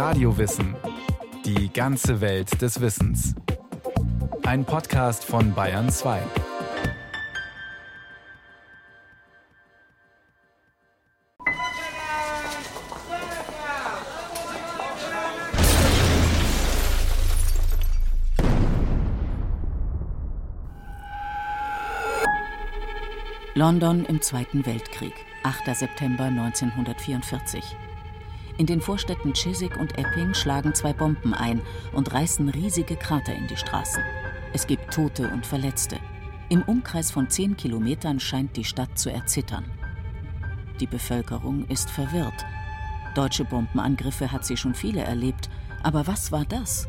Radiowissen. Die ganze Welt des Wissens. Ein Podcast von Bayern 2. London im Zweiten Weltkrieg, 8. September 1944. In den Vorstädten Chiswick und Epping schlagen zwei Bomben ein und reißen riesige Krater in die Straßen. Es gibt Tote und Verletzte. Im Umkreis von zehn Kilometern scheint die Stadt zu erzittern. Die Bevölkerung ist verwirrt. Deutsche Bombenangriffe hat sie schon viele erlebt. Aber was war das?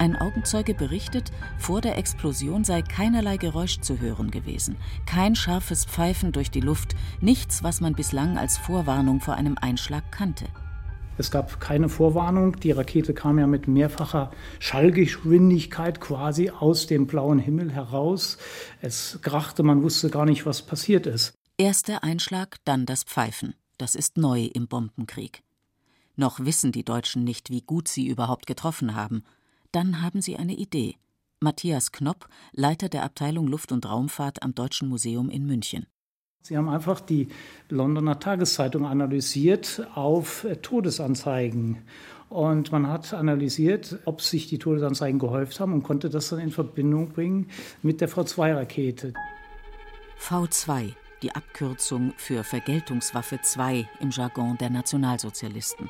Ein Augenzeuge berichtet, vor der Explosion sei keinerlei Geräusch zu hören gewesen, kein scharfes Pfeifen durch die Luft, nichts, was man bislang als Vorwarnung vor einem Einschlag kannte. Es gab keine Vorwarnung. Die Rakete kam ja mit mehrfacher Schallgeschwindigkeit quasi aus dem blauen Himmel heraus. Es krachte, man wusste gar nicht, was passiert ist. Erst der Einschlag, dann das Pfeifen. Das ist neu im Bombenkrieg. Noch wissen die Deutschen nicht, wie gut sie überhaupt getroffen haben. Dann haben sie eine Idee. Matthias Knopp, Leiter der Abteilung Luft- und Raumfahrt am Deutschen Museum in München. Sie haben einfach die Londoner Tageszeitung analysiert auf Todesanzeigen. Und man hat analysiert, ob sich die Todesanzeigen gehäuft haben und konnte das dann in Verbindung bringen mit der V2-Rakete. V2, die Abkürzung für Vergeltungswaffe 2 im Jargon der Nationalsozialisten.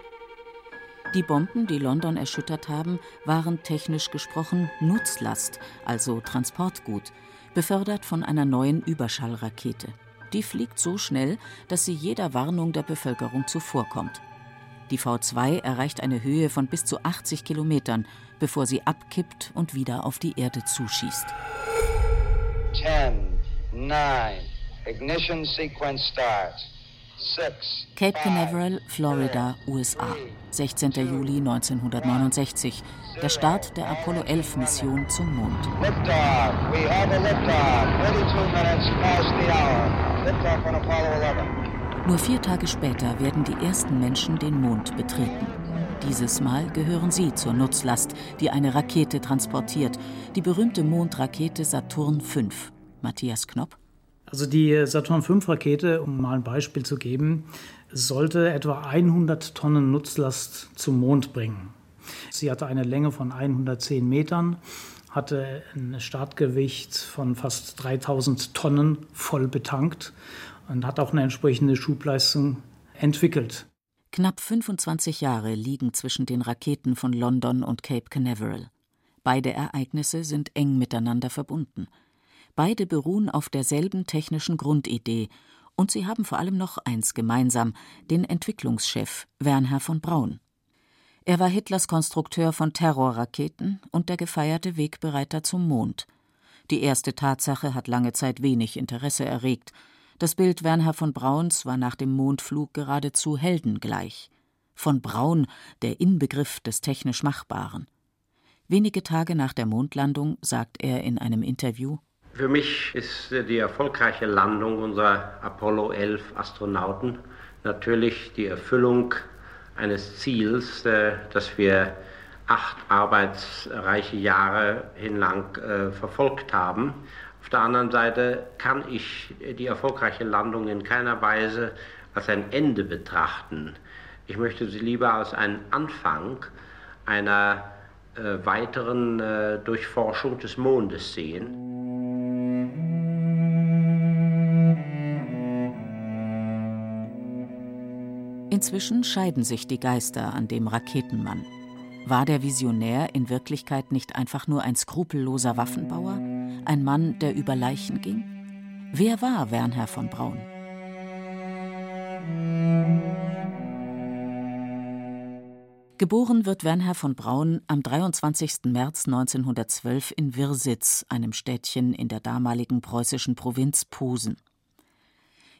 Die Bomben, die London erschüttert haben, waren technisch gesprochen Nutzlast, also Transportgut, befördert von einer neuen Überschallrakete. Die fliegt so schnell, dass sie jeder Warnung der Bevölkerung zuvorkommt. Die V2 erreicht eine Höhe von bis zu 80 Kilometern, bevor sie abkippt und wieder auf die Erde zuschießt. 10, 9, ignition sequence starts. Cape Canaveral, Florida, USA, 16. Juli 1969. Der Start der Apollo 11 Mission zum Mond. Nur vier Tage später werden die ersten Menschen den Mond betreten. Dieses Mal gehören sie zur Nutzlast, die eine Rakete transportiert, die berühmte Mondrakete Saturn V. Matthias Knopp. Also die Saturn V-Rakete, um mal ein Beispiel zu geben, sollte etwa 100 Tonnen Nutzlast zum Mond bringen. Sie hatte eine Länge von 110 Metern, hatte ein Startgewicht von fast 3000 Tonnen voll betankt und hat auch eine entsprechende Schubleistung entwickelt. Knapp 25 Jahre liegen zwischen den Raketen von London und Cape Canaveral. Beide Ereignisse sind eng miteinander verbunden. Beide beruhen auf derselben technischen Grundidee und sie haben vor allem noch eins gemeinsam, den Entwicklungschef Wernher von Braun. Er war Hitlers Konstrukteur von Terrorraketen und der gefeierte Wegbereiter zum Mond. Die erste Tatsache hat lange Zeit wenig Interesse erregt. Das Bild Wernher von Brauns war nach dem Mondflug geradezu heldengleich. Von Braun der Inbegriff des technisch Machbaren. Wenige Tage nach der Mondlandung sagt er in einem Interview für mich ist die erfolgreiche Landung unserer Apollo 11 Astronauten natürlich die Erfüllung eines Ziels, äh, das wir acht arbeitsreiche Jahre hinlang äh, verfolgt haben. Auf der anderen Seite kann ich die erfolgreiche Landung in keiner Weise als ein Ende betrachten. Ich möchte sie lieber als einen Anfang einer äh, weiteren äh, Durchforschung des Mondes sehen. Inzwischen scheiden sich die Geister an dem Raketenmann. War der Visionär in Wirklichkeit nicht einfach nur ein skrupelloser Waffenbauer, ein Mann, der über Leichen ging? Wer war Wernher von Braun? Geboren wird Wernher von Braun am 23. März 1912 in Wirsitz, einem Städtchen in der damaligen preußischen Provinz Posen.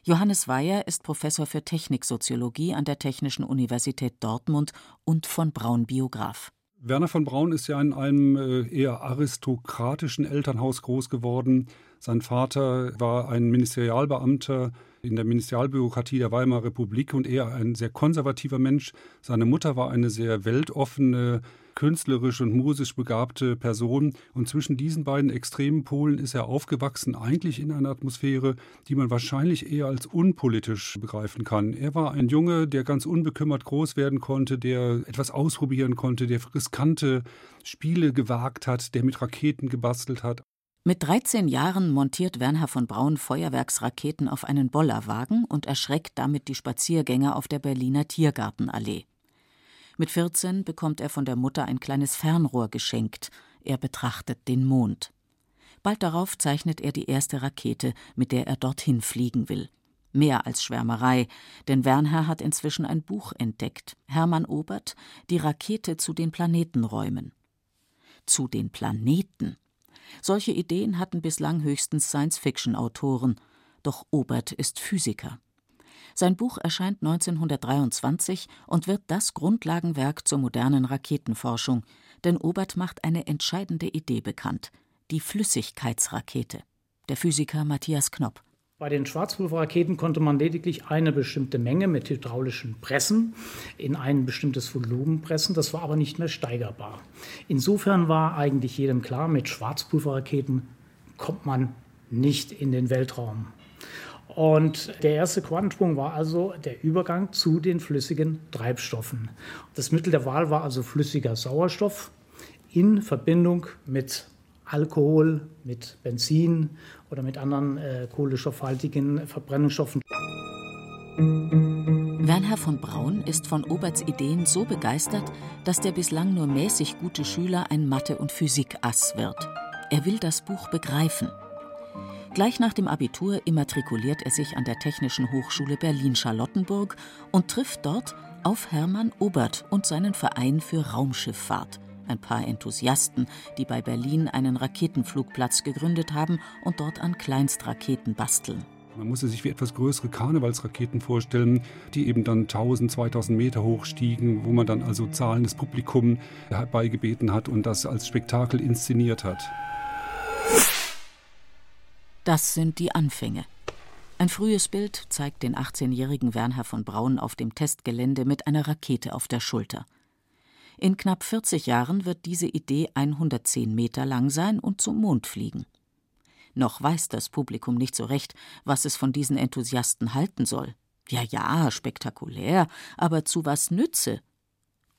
Johannes Weyer ist Professor für Techniksoziologie an der Technischen Universität Dortmund und von Braun Biograf. Werner von Braun ist ja in einem äh, eher aristokratischen Elternhaus groß geworden. Sein Vater war ein Ministerialbeamter in der Ministerialbürokratie der Weimarer Republik und er ein sehr konservativer Mensch. Seine Mutter war eine sehr weltoffene, künstlerisch und musisch begabte Person. Und zwischen diesen beiden extremen Polen ist er aufgewachsen, eigentlich in einer Atmosphäre, die man wahrscheinlich eher als unpolitisch begreifen kann. Er war ein Junge, der ganz unbekümmert groß werden konnte, der etwas ausprobieren konnte, der riskante Spiele gewagt hat, der mit Raketen gebastelt hat. Mit 13 Jahren montiert Werner von Braun Feuerwerksraketen auf einen Bollerwagen und erschreckt damit die Spaziergänger auf der Berliner Tiergartenallee. Mit 14 bekommt er von der Mutter ein kleines Fernrohr geschenkt. Er betrachtet den Mond. Bald darauf zeichnet er die erste Rakete, mit der er dorthin fliegen will. Mehr als Schwärmerei, denn Wernher hat inzwischen ein Buch entdeckt. Hermann Obert, die Rakete zu den Planetenräumen. Zu den Planeten. Solche Ideen hatten bislang höchstens Science-Fiction-Autoren. Doch Obert ist Physiker. Sein Buch erscheint 1923 und wird das Grundlagenwerk zur modernen Raketenforschung, denn Obert macht eine entscheidende Idee bekannt: die Flüssigkeitsrakete. Der Physiker Matthias Knopp. Bei den Schwarzpulverraketen konnte man lediglich eine bestimmte Menge mit hydraulischen Pressen in ein bestimmtes Volumen pressen. Das war aber nicht mehr steigerbar. Insofern war eigentlich jedem klar, mit Schwarzpulverraketen kommt man nicht in den Weltraum. Und der erste Quantensprung war also der Übergang zu den flüssigen Treibstoffen. Das Mittel der Wahl war also flüssiger Sauerstoff in Verbindung mit Alkohol, mit Benzin oder mit anderen äh, kohlenstoffhaltigen Verbrennungsstoffen. Werner von Braun ist von Oberts Ideen so begeistert, dass der bislang nur mäßig gute Schüler ein Mathe- und Physik-Ass wird. Er will das Buch begreifen. Gleich nach dem Abitur immatrikuliert er sich an der Technischen Hochschule Berlin-Charlottenburg und trifft dort auf Hermann Obert und seinen Verein für Raumschifffahrt. Ein paar Enthusiasten, die bei Berlin einen Raketenflugplatz gegründet haben und dort an Kleinstraketen basteln. Man musste sich wie etwas größere Karnevalsraketen vorstellen, die eben dann 1000, 2000 Meter hoch stiegen, wo man dann also zahlendes Publikum herbeigebeten hat und das als Spektakel inszeniert hat. Das sind die Anfänge. Ein frühes Bild zeigt den 18-jährigen Werner von Braun auf dem Testgelände mit einer Rakete auf der Schulter. In knapp 40 Jahren wird diese Idee 110 Meter lang sein und zum Mond fliegen. Noch weiß das Publikum nicht so recht, was es von diesen Enthusiasten halten soll. Ja, ja, spektakulär, aber zu was nütze?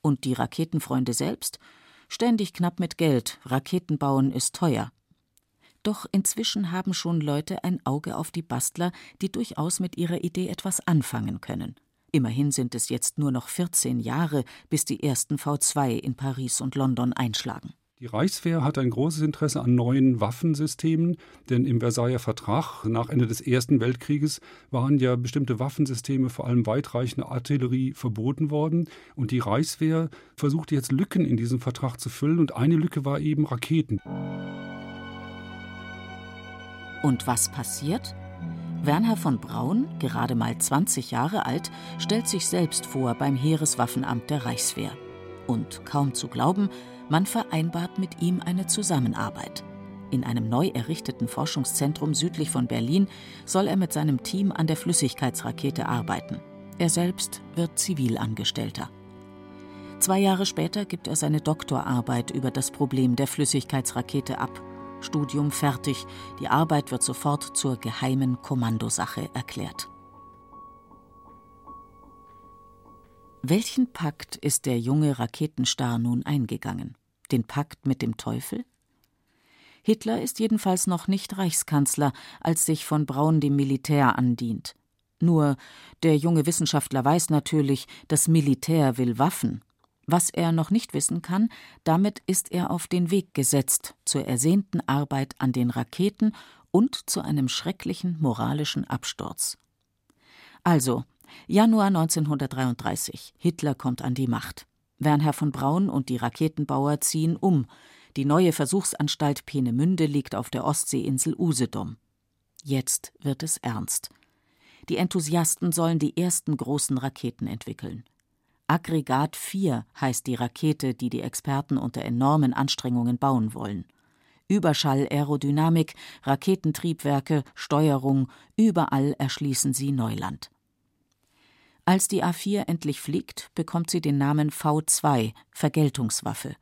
Und die Raketenfreunde selbst? Ständig knapp mit Geld, Raketenbauen ist teuer. Doch inzwischen haben schon Leute ein Auge auf die Bastler, die durchaus mit ihrer Idee etwas anfangen können. Immerhin sind es jetzt nur noch 14 Jahre, bis die ersten V2 in Paris und London einschlagen. Die Reichswehr hat ein großes Interesse an neuen Waffensystemen, denn im Versailler Vertrag nach Ende des Ersten Weltkrieges waren ja bestimmte Waffensysteme, vor allem weitreichende Artillerie, verboten worden. Und die Reichswehr versuchte jetzt Lücken in diesem Vertrag zu füllen, und eine Lücke war eben Raketen. Und was passiert? Werner von Braun, gerade mal 20 Jahre alt, stellt sich selbst vor beim Heereswaffenamt der Reichswehr. Und kaum zu glauben, man vereinbart mit ihm eine Zusammenarbeit. In einem neu errichteten Forschungszentrum südlich von Berlin soll er mit seinem Team an der Flüssigkeitsrakete arbeiten. Er selbst wird Zivilangestellter. Zwei Jahre später gibt er seine Doktorarbeit über das Problem der Flüssigkeitsrakete ab Studium fertig, die Arbeit wird sofort zur geheimen Kommandosache erklärt. Welchen Pakt ist der junge Raketenstar nun eingegangen? Den Pakt mit dem Teufel? Hitler ist jedenfalls noch nicht Reichskanzler, als sich von Braun dem Militär andient. Nur der junge Wissenschaftler weiß natürlich, das Militär will Waffen, was er noch nicht wissen kann, damit ist er auf den Weg gesetzt zur ersehnten Arbeit an den Raketen und zu einem schrecklichen moralischen Absturz. Also, Januar 1933. Hitler kommt an die Macht. Wernher von Braun und die Raketenbauer ziehen um. Die neue Versuchsanstalt Peenemünde liegt auf der Ostseeinsel Usedom. Jetzt wird es ernst. Die Enthusiasten sollen die ersten großen Raketen entwickeln. Aggregat 4 heißt die Rakete, die die Experten unter enormen Anstrengungen bauen wollen. Überschall, Aerodynamik, Raketentriebwerke, Steuerung, überall erschließen sie Neuland. Als die A4 endlich fliegt, bekommt sie den Namen V2, Vergeltungswaffe.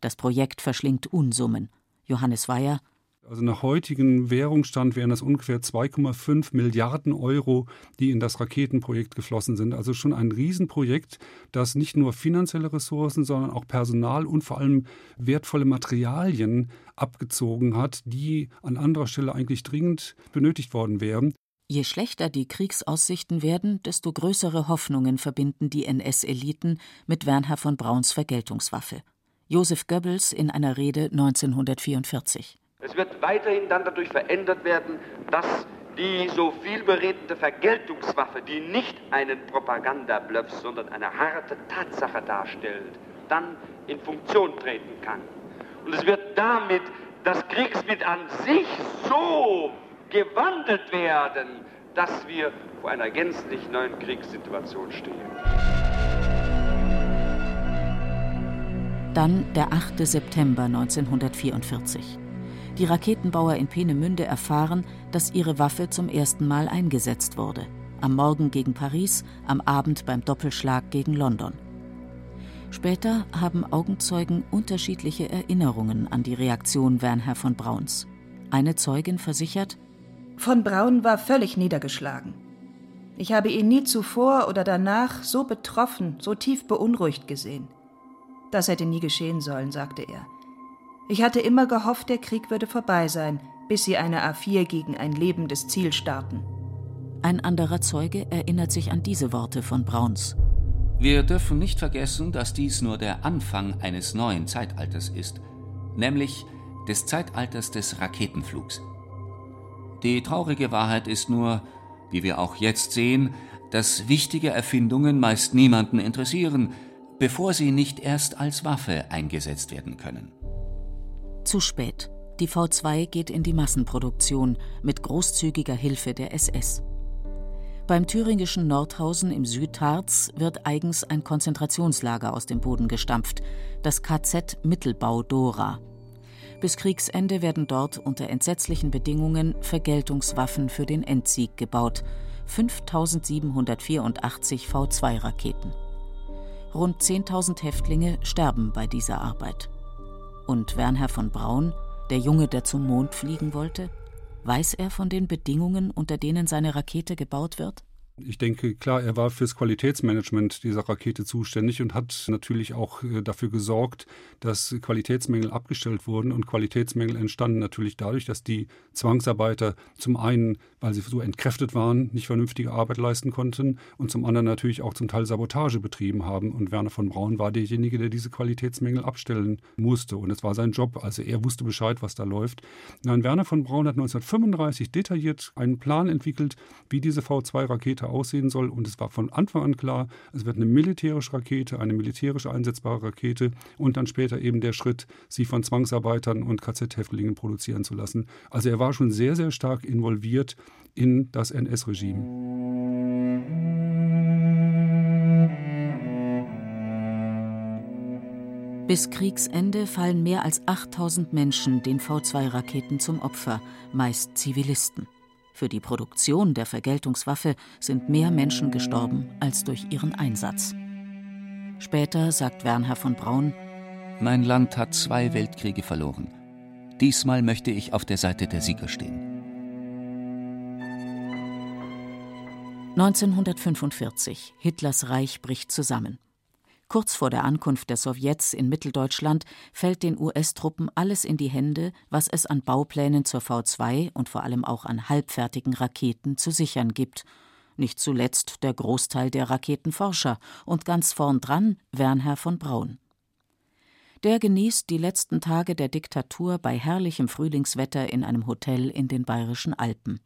Das Projekt verschlingt Unsummen. Johannes Weyer also nach heutigem Währungsstand wären das ungefähr 2,5 Milliarden Euro, die in das Raketenprojekt geflossen sind. Also schon ein Riesenprojekt, das nicht nur finanzielle Ressourcen, sondern auch Personal und vor allem wertvolle Materialien abgezogen hat, die an anderer Stelle eigentlich dringend benötigt worden wären. Je schlechter die Kriegsaussichten werden, desto größere Hoffnungen verbinden die NS-Eliten mit Wernher von Brauns Vergeltungswaffe. Josef Goebbels in einer Rede 1944. Es wird weiterhin dann dadurch verändert werden, dass die so viel beredende Vergeltungswaffe, die nicht einen Propagandabluff, sondern eine harte Tatsache darstellt, dann in Funktion treten kann. Und es wird damit das Kriegsmittel an sich so gewandelt werden, dass wir vor einer gänzlich neuen Kriegssituation stehen. Dann der 8. September 1944. Die Raketenbauer in Peenemünde erfahren, dass ihre Waffe zum ersten Mal eingesetzt wurde. Am Morgen gegen Paris, am Abend beim Doppelschlag gegen London. Später haben Augenzeugen unterschiedliche Erinnerungen an die Reaktion Wernher von Brauns. Eine Zeugin versichert, von Braun war völlig niedergeschlagen. Ich habe ihn nie zuvor oder danach so betroffen, so tief beunruhigt gesehen. Das hätte nie geschehen sollen, sagte er. Ich hatte immer gehofft, der Krieg würde vorbei sein, bis sie eine A4 gegen ein lebendes Ziel starten. Ein anderer Zeuge erinnert sich an diese Worte von Brauns. Wir dürfen nicht vergessen, dass dies nur der Anfang eines neuen Zeitalters ist, nämlich des Zeitalters des Raketenflugs. Die traurige Wahrheit ist nur, wie wir auch jetzt sehen, dass wichtige Erfindungen meist niemanden interessieren, bevor sie nicht erst als Waffe eingesetzt werden können. Zu spät. Die V2 geht in die Massenproduktion mit großzügiger Hilfe der SS. Beim thüringischen Nordhausen im Südharz wird eigens ein Konzentrationslager aus dem Boden gestampft, das KZ Mittelbau Dora. Bis Kriegsende werden dort unter entsetzlichen Bedingungen Vergeltungswaffen für den Endsieg gebaut, 5784 V2-Raketen. Rund 10.000 Häftlinge sterben bei dieser Arbeit. Und Wernher von Braun, der Junge, der zum Mond fliegen wollte? Weiß er von den Bedingungen, unter denen seine Rakete gebaut wird? Ich denke, klar, er war fürs Qualitätsmanagement dieser Rakete zuständig und hat natürlich auch äh, dafür gesorgt, dass Qualitätsmängel abgestellt wurden. Und Qualitätsmängel entstanden natürlich dadurch, dass die Zwangsarbeiter zum einen, weil sie so entkräftet waren, nicht vernünftige Arbeit leisten konnten und zum anderen natürlich auch zum Teil Sabotage betrieben haben. Und Werner von Braun war derjenige, der diese Qualitätsmängel abstellen musste. Und es war sein Job. Also er wusste Bescheid, was da läuft. Nein, Werner von Braun hat 1935 detailliert einen Plan entwickelt, wie diese V2-Rakete aussehen soll. Und es war von Anfang an klar, es wird eine militärische Rakete, eine militärisch einsetzbare Rakete und dann später eben der Schritt, sie von Zwangsarbeitern und KZ-Häftlingen produzieren zu lassen. Also er war schon sehr, sehr stark involviert in das NS-Regime. Bis Kriegsende fallen mehr als 8000 Menschen den V2-Raketen zum Opfer, meist Zivilisten. Für die Produktion der Vergeltungswaffe sind mehr Menschen gestorben als durch ihren Einsatz. Später sagt Wernher von Braun: Mein Land hat zwei Weltkriege verloren. Diesmal möchte ich auf der Seite der Sieger stehen. 1945. Hitlers Reich bricht zusammen. Kurz vor der Ankunft der Sowjets in Mitteldeutschland fällt den US-Truppen alles in die Hände, was es an Bauplänen zur V2 und vor allem auch an halbfertigen Raketen zu sichern gibt. Nicht zuletzt der Großteil der Raketenforscher und ganz vorn dran Wernher von Braun. Der genießt die letzten Tage der Diktatur bei herrlichem Frühlingswetter in einem Hotel in den bayerischen Alpen.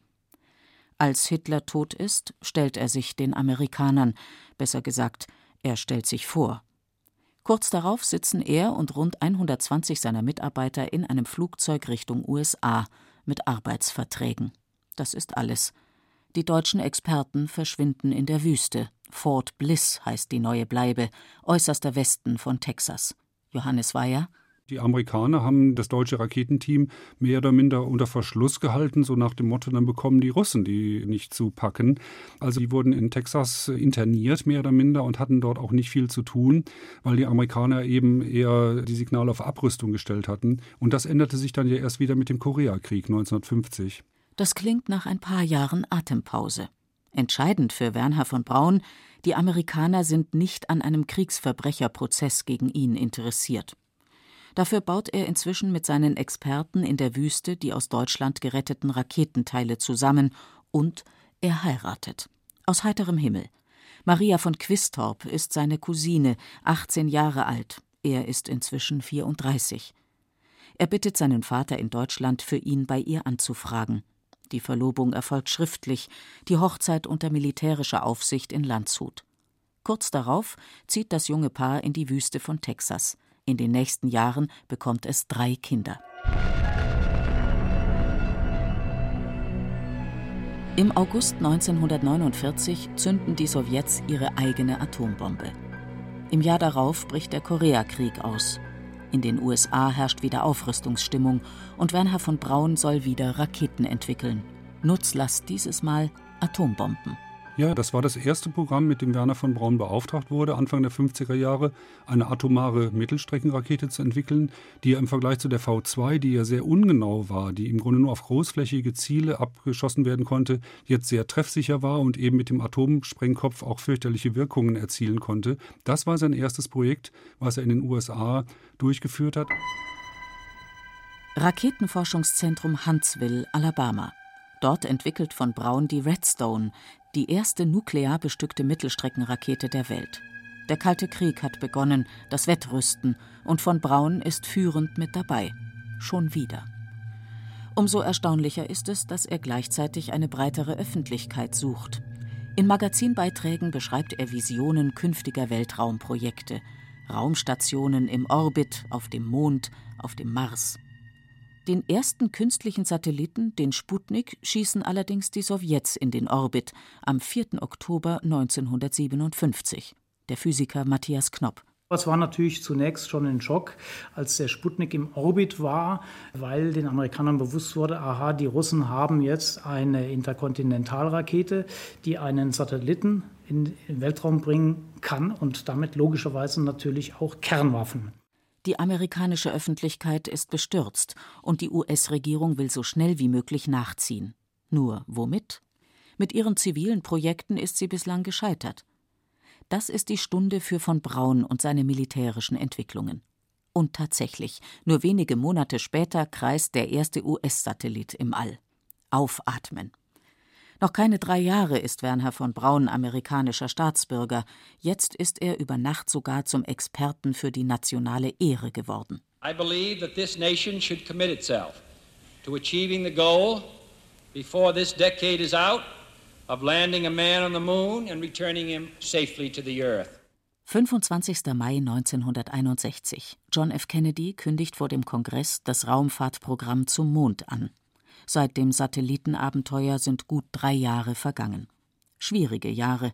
Als Hitler tot ist, stellt er sich den Amerikanern, besser gesagt, er stellt sich vor. Kurz darauf sitzen er und rund 120 seiner Mitarbeiter in einem Flugzeug Richtung USA mit Arbeitsverträgen. Das ist alles. Die deutschen Experten verschwinden in der Wüste. Fort Bliss heißt die neue Bleibe, äußerster Westen von Texas. Johannes Weyer. Die Amerikaner haben das deutsche Raketenteam mehr oder minder unter Verschluss gehalten, so nach dem Motto, dann bekommen die Russen die nicht zu packen. Also die wurden in Texas interniert, mehr oder minder, und hatten dort auch nicht viel zu tun, weil die Amerikaner eben eher die Signale auf Abrüstung gestellt hatten. Und das änderte sich dann ja erst wieder mit dem Koreakrieg 1950. Das klingt nach ein paar Jahren Atempause. Entscheidend für Wernher von Braun, die Amerikaner sind nicht an einem Kriegsverbrecherprozess gegen ihn interessiert. Dafür baut er inzwischen mit seinen Experten in der Wüste die aus Deutschland geretteten Raketenteile zusammen und er heiratet. Aus heiterem Himmel. Maria von Quistorp ist seine Cousine, 18 Jahre alt. Er ist inzwischen 34. Er bittet seinen Vater in Deutschland, für ihn bei ihr anzufragen. Die Verlobung erfolgt schriftlich, die Hochzeit unter militärischer Aufsicht in Landshut. Kurz darauf zieht das junge Paar in die Wüste von Texas. In den nächsten Jahren bekommt es drei Kinder. Im August 1949 zünden die Sowjets ihre eigene Atombombe. Im Jahr darauf bricht der Koreakrieg aus. In den USA herrscht wieder Aufrüstungsstimmung und Werner von Braun soll wieder Raketen entwickeln. Nutzlast dieses Mal Atombomben. Ja, das war das erste Programm, mit dem Werner von Braun beauftragt wurde, Anfang der 50er Jahre eine atomare Mittelstreckenrakete zu entwickeln, die ja im Vergleich zu der V2, die ja sehr ungenau war, die im Grunde nur auf großflächige Ziele abgeschossen werden konnte, jetzt sehr treffsicher war und eben mit dem Atomsprengkopf auch fürchterliche Wirkungen erzielen konnte. Das war sein erstes Projekt, was er in den USA durchgeführt hat. Raketenforschungszentrum Huntsville, Alabama. Dort entwickelt von Braun die Redstone, die erste nuklear bestückte Mittelstreckenrakete der Welt. Der Kalte Krieg hat begonnen, das Wettrüsten, und von Braun ist führend mit dabei. Schon wieder. Umso erstaunlicher ist es, dass er gleichzeitig eine breitere Öffentlichkeit sucht. In Magazinbeiträgen beschreibt er Visionen künftiger Weltraumprojekte, Raumstationen im Orbit, auf dem Mond, auf dem Mars. Den ersten künstlichen Satelliten, den Sputnik, schießen allerdings die Sowjets in den Orbit am 4. Oktober 1957. Der Physiker Matthias Knopp. Das war natürlich zunächst schon ein Schock, als der Sputnik im Orbit war, weil den Amerikanern bewusst wurde, aha, die Russen haben jetzt eine Interkontinentalrakete, die einen Satelliten in den Weltraum bringen kann und damit logischerweise natürlich auch Kernwaffen. Die amerikanische Öffentlichkeit ist bestürzt und die US-Regierung will so schnell wie möglich nachziehen. Nur womit? Mit ihren zivilen Projekten ist sie bislang gescheitert. Das ist die Stunde für von Braun und seine militärischen Entwicklungen. Und tatsächlich, nur wenige Monate später kreist der erste US-Satellit im All. Aufatmen. Noch keine drei Jahre ist Werner von Braun amerikanischer Staatsbürger. Jetzt ist er über Nacht sogar zum Experten für die nationale Ehre geworden. I believe that this nation should commit itself to achieving the goal before this decade is out of landing a man on the moon and returning him safely to the earth. 25. Mai 1961. John F. Kennedy kündigt vor dem Kongress das Raumfahrtprogramm zum Mond an. Seit dem Satellitenabenteuer sind gut drei Jahre vergangen. Schwierige Jahre.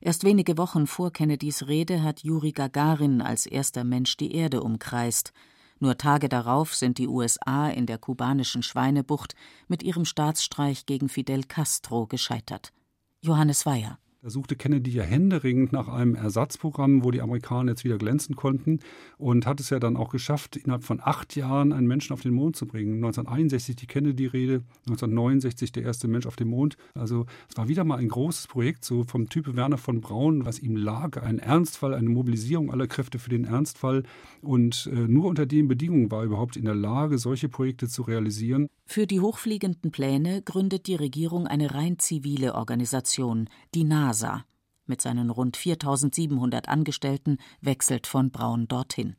Erst wenige Wochen vor Kennedys Rede hat Juri Gagarin als erster Mensch die Erde umkreist. Nur Tage darauf sind die USA in der kubanischen Schweinebucht mit ihrem Staatsstreich gegen Fidel Castro gescheitert. Johannes Weyer. Da suchte Kennedy ja händeringend nach einem Ersatzprogramm, wo die Amerikaner jetzt wieder glänzen konnten und hat es ja dann auch geschafft, innerhalb von acht Jahren einen Menschen auf den Mond zu bringen. 1961 die Kennedy-Rede, 1969 der erste Mensch auf dem Mond. Also es war wieder mal ein großes Projekt, so vom Type Werner von Braun, was ihm lag, ein Ernstfall, eine Mobilisierung aller Kräfte für den Ernstfall. Und äh, nur unter den Bedingungen war er überhaupt in der Lage, solche Projekte zu realisieren. Für die hochfliegenden Pläne gründet die Regierung eine rein zivile Organisation, die NASA. Mit seinen rund 4700 Angestellten wechselt von Braun dorthin.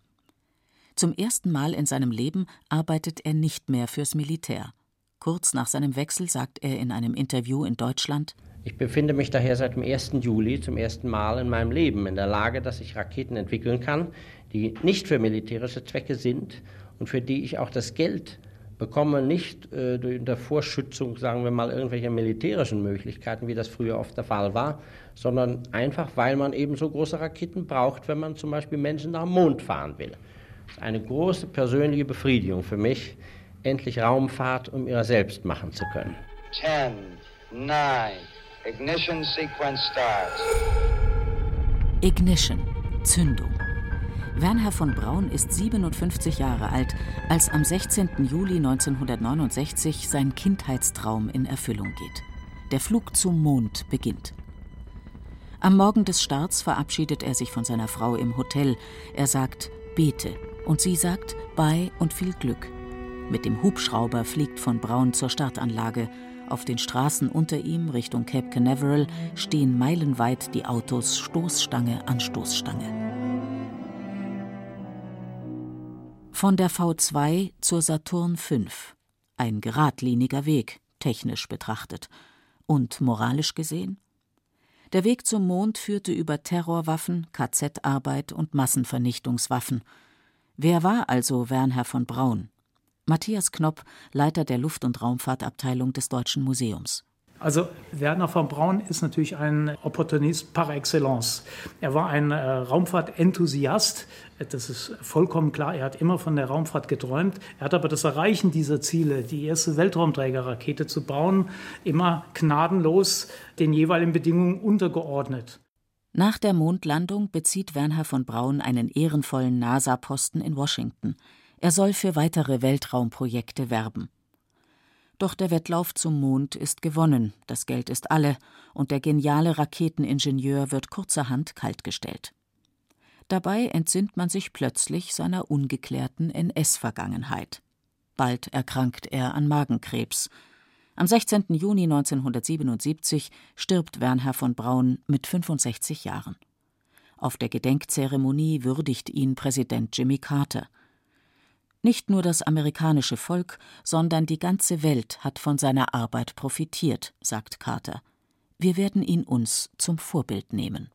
Zum ersten Mal in seinem Leben arbeitet er nicht mehr fürs Militär. Kurz nach seinem Wechsel sagt er in einem Interview in Deutschland: Ich befinde mich daher seit dem 1. Juli zum ersten Mal in meinem Leben in der Lage, dass ich Raketen entwickeln kann, die nicht für militärische Zwecke sind und für die ich auch das Geld bekomme nicht äh, durch der Vorschützung, sagen wir mal, irgendwelcher militärischen Möglichkeiten, wie das früher oft der Fall war, sondern einfach, weil man eben so große Raketen braucht, wenn man zum Beispiel Menschen nach dem Mond fahren will. Es ist eine große persönliche Befriedigung für mich, endlich Raumfahrt um ihrer selbst machen zu können. 10, 9, Ignition Sequence starts. Ignition, Zündung. Wernher von Braun ist 57 Jahre alt, als am 16. Juli 1969 sein Kindheitstraum in Erfüllung geht. Der Flug zum Mond beginnt. Am Morgen des Starts verabschiedet er sich von seiner Frau im Hotel. Er sagt Bete und sie sagt Bye und viel Glück. Mit dem Hubschrauber fliegt von Braun zur Startanlage. Auf den Straßen unter ihm Richtung Cape Canaveral stehen meilenweit die Autos Stoßstange an Stoßstange. Von der V2 zur Saturn V. Ein geradliniger Weg, technisch betrachtet. Und moralisch gesehen? Der Weg zum Mond führte über Terrorwaffen, KZ-Arbeit und Massenvernichtungswaffen. Wer war also Wernher von Braun? Matthias Knopp, Leiter der Luft- und Raumfahrtabteilung des Deutschen Museums. Also Werner von Braun ist natürlich ein Opportunist par excellence. Er war ein äh, Raumfahrtenthusiast, das ist vollkommen klar. Er hat immer von der Raumfahrt geträumt. Er hat aber das Erreichen dieser Ziele, die erste Weltraumträgerrakete zu bauen, immer gnadenlos den jeweiligen Bedingungen untergeordnet. Nach der Mondlandung bezieht Werner von Braun einen ehrenvollen NASA-Posten in Washington. Er soll für weitere Weltraumprojekte werben. Doch der Wettlauf zum Mond ist gewonnen, das Geld ist alle, und der geniale Raketeningenieur wird kurzerhand kaltgestellt. Dabei entsinnt man sich plötzlich seiner ungeklärten NS-Vergangenheit. Bald erkrankt er an Magenkrebs. Am 16. Juni 1977 stirbt Wernher von Braun mit 65 Jahren. Auf der Gedenkzeremonie würdigt ihn Präsident Jimmy Carter. Nicht nur das amerikanische Volk, sondern die ganze Welt hat von seiner Arbeit profitiert, sagt Carter. Wir werden ihn uns zum Vorbild nehmen.